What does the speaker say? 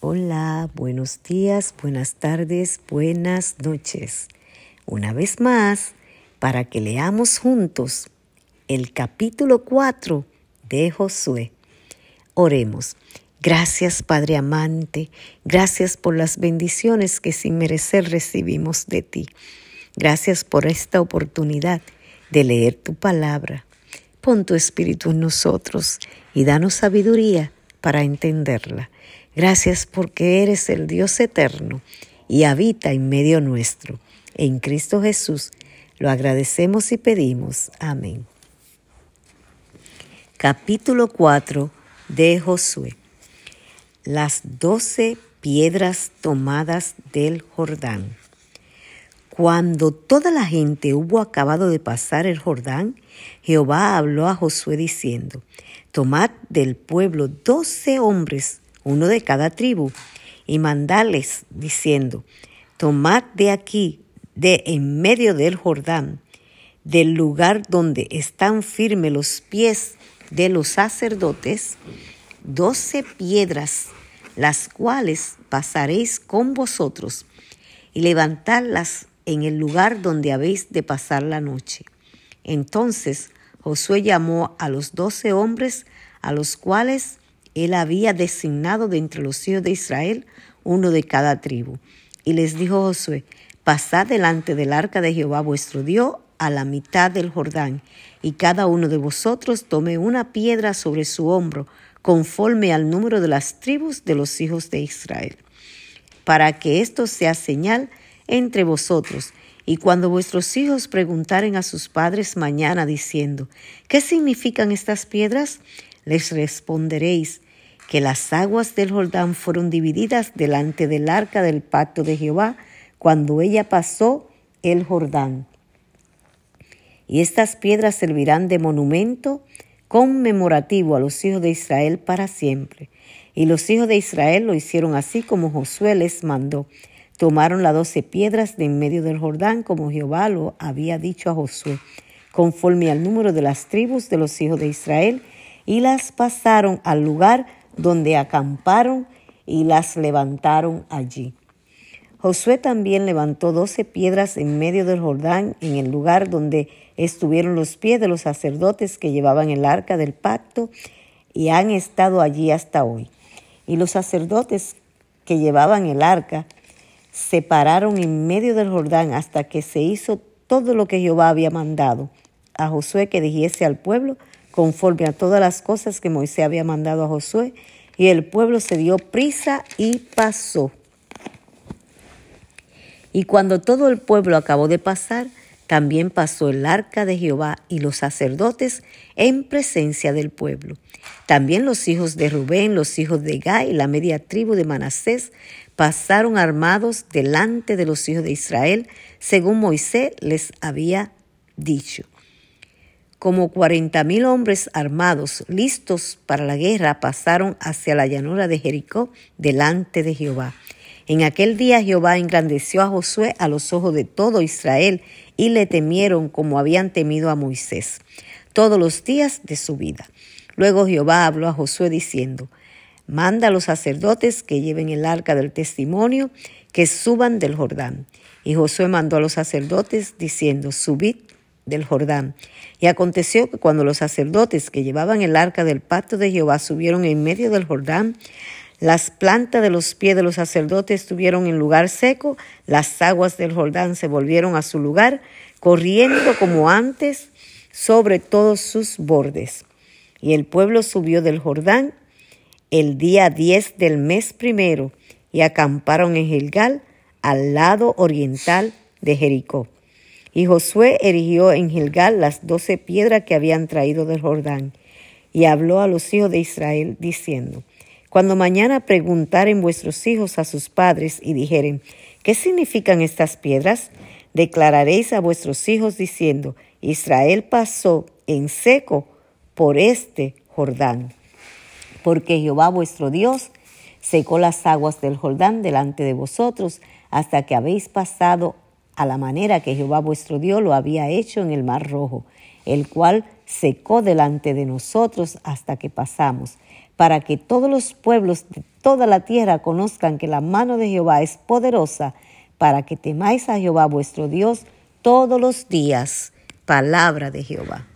Hola, buenos días, buenas tardes, buenas noches. Una vez más, para que leamos juntos el capítulo 4 de Josué. Oremos. Gracias Padre amante, gracias por las bendiciones que sin merecer recibimos de ti. Gracias por esta oportunidad de leer tu palabra. Pon tu espíritu en nosotros y danos sabiduría para entenderla. Gracias porque eres el Dios eterno y habita en medio nuestro. En Cristo Jesús lo agradecemos y pedimos. Amén. Capítulo 4 de Josué. Las doce piedras tomadas del Jordán. Cuando toda la gente hubo acabado de pasar el Jordán, Jehová habló a Josué diciendo, Tomad del pueblo doce hombres uno de cada tribu, y mandarles diciendo, tomad de aquí, de en medio del Jordán, del lugar donde están firmes los pies de los sacerdotes, doce piedras, las cuales pasaréis con vosotros, y levantadlas en el lugar donde habéis de pasar la noche. Entonces Josué llamó a los doce hombres, a los cuales él había designado de entre los hijos de Israel uno de cada tribu. Y les dijo Josué, pasad delante del arca de Jehová vuestro Dios a la mitad del Jordán, y cada uno de vosotros tome una piedra sobre su hombro, conforme al número de las tribus de los hijos de Israel, para que esto sea señal entre vosotros. Y cuando vuestros hijos preguntaren a sus padres mañana diciendo, ¿qué significan estas piedras? les responderéis que las aguas del Jordán fueron divididas delante del arca del pacto de Jehová cuando ella pasó el Jordán. Y estas piedras servirán de monumento conmemorativo a los hijos de Israel para siempre. Y los hijos de Israel lo hicieron así como Josué les mandó. Tomaron las doce piedras de en medio del Jordán como Jehová lo había dicho a Josué, conforme al número de las tribus de los hijos de Israel, y las pasaron al lugar donde acamparon y las levantaron allí. Josué también levantó doce piedras en medio del Jordán, en el lugar donde estuvieron los pies de los sacerdotes que llevaban el arca del pacto, y han estado allí hasta hoy. Y los sacerdotes que llevaban el arca se pararon en medio del Jordán hasta que se hizo todo lo que Jehová había mandado a Josué que dijese al pueblo conforme a todas las cosas que Moisés había mandado a Josué, y el pueblo se dio prisa y pasó. Y cuando todo el pueblo acabó de pasar, también pasó el arca de Jehová y los sacerdotes en presencia del pueblo. También los hijos de Rubén, los hijos de Gai, la media tribu de Manasés, pasaron armados delante de los hijos de Israel, según Moisés les había dicho como cuarenta mil hombres armados, listos para la guerra, pasaron hacia la llanura de Jericó delante de Jehová. En aquel día Jehová engrandeció a Josué a los ojos de todo Israel y le temieron como habían temido a Moisés todos los días de su vida. Luego Jehová habló a Josué diciendo, Manda a los sacerdotes que lleven el arca del testimonio, que suban del Jordán. Y Josué mandó a los sacerdotes diciendo, Subid del Jordán. Y aconteció que cuando los sacerdotes que llevaban el arca del pacto de Jehová subieron en medio del Jordán, las plantas de los pies de los sacerdotes estuvieron en lugar seco, las aguas del Jordán se volvieron a su lugar, corriendo como antes sobre todos sus bordes. Y el pueblo subió del Jordán el día diez del mes primero y acamparon en Gilgal, al lado oriental de Jericó. Y Josué erigió en Gilgal las doce piedras que habían traído del Jordán, y habló a los hijos de Israel, diciendo, Cuando mañana preguntaren vuestros hijos a sus padres y dijeren, ¿qué significan estas piedras? Declararéis a vuestros hijos diciendo, Israel pasó en seco por este Jordán, porque Jehová vuestro Dios secó las aguas del Jordán delante de vosotros hasta que habéis pasado a la manera que Jehová vuestro Dios lo había hecho en el mar rojo, el cual secó delante de nosotros hasta que pasamos. Para que todos los pueblos de toda la tierra conozcan que la mano de Jehová es poderosa, para que temáis a Jehová vuestro Dios todos los días. Palabra de Jehová.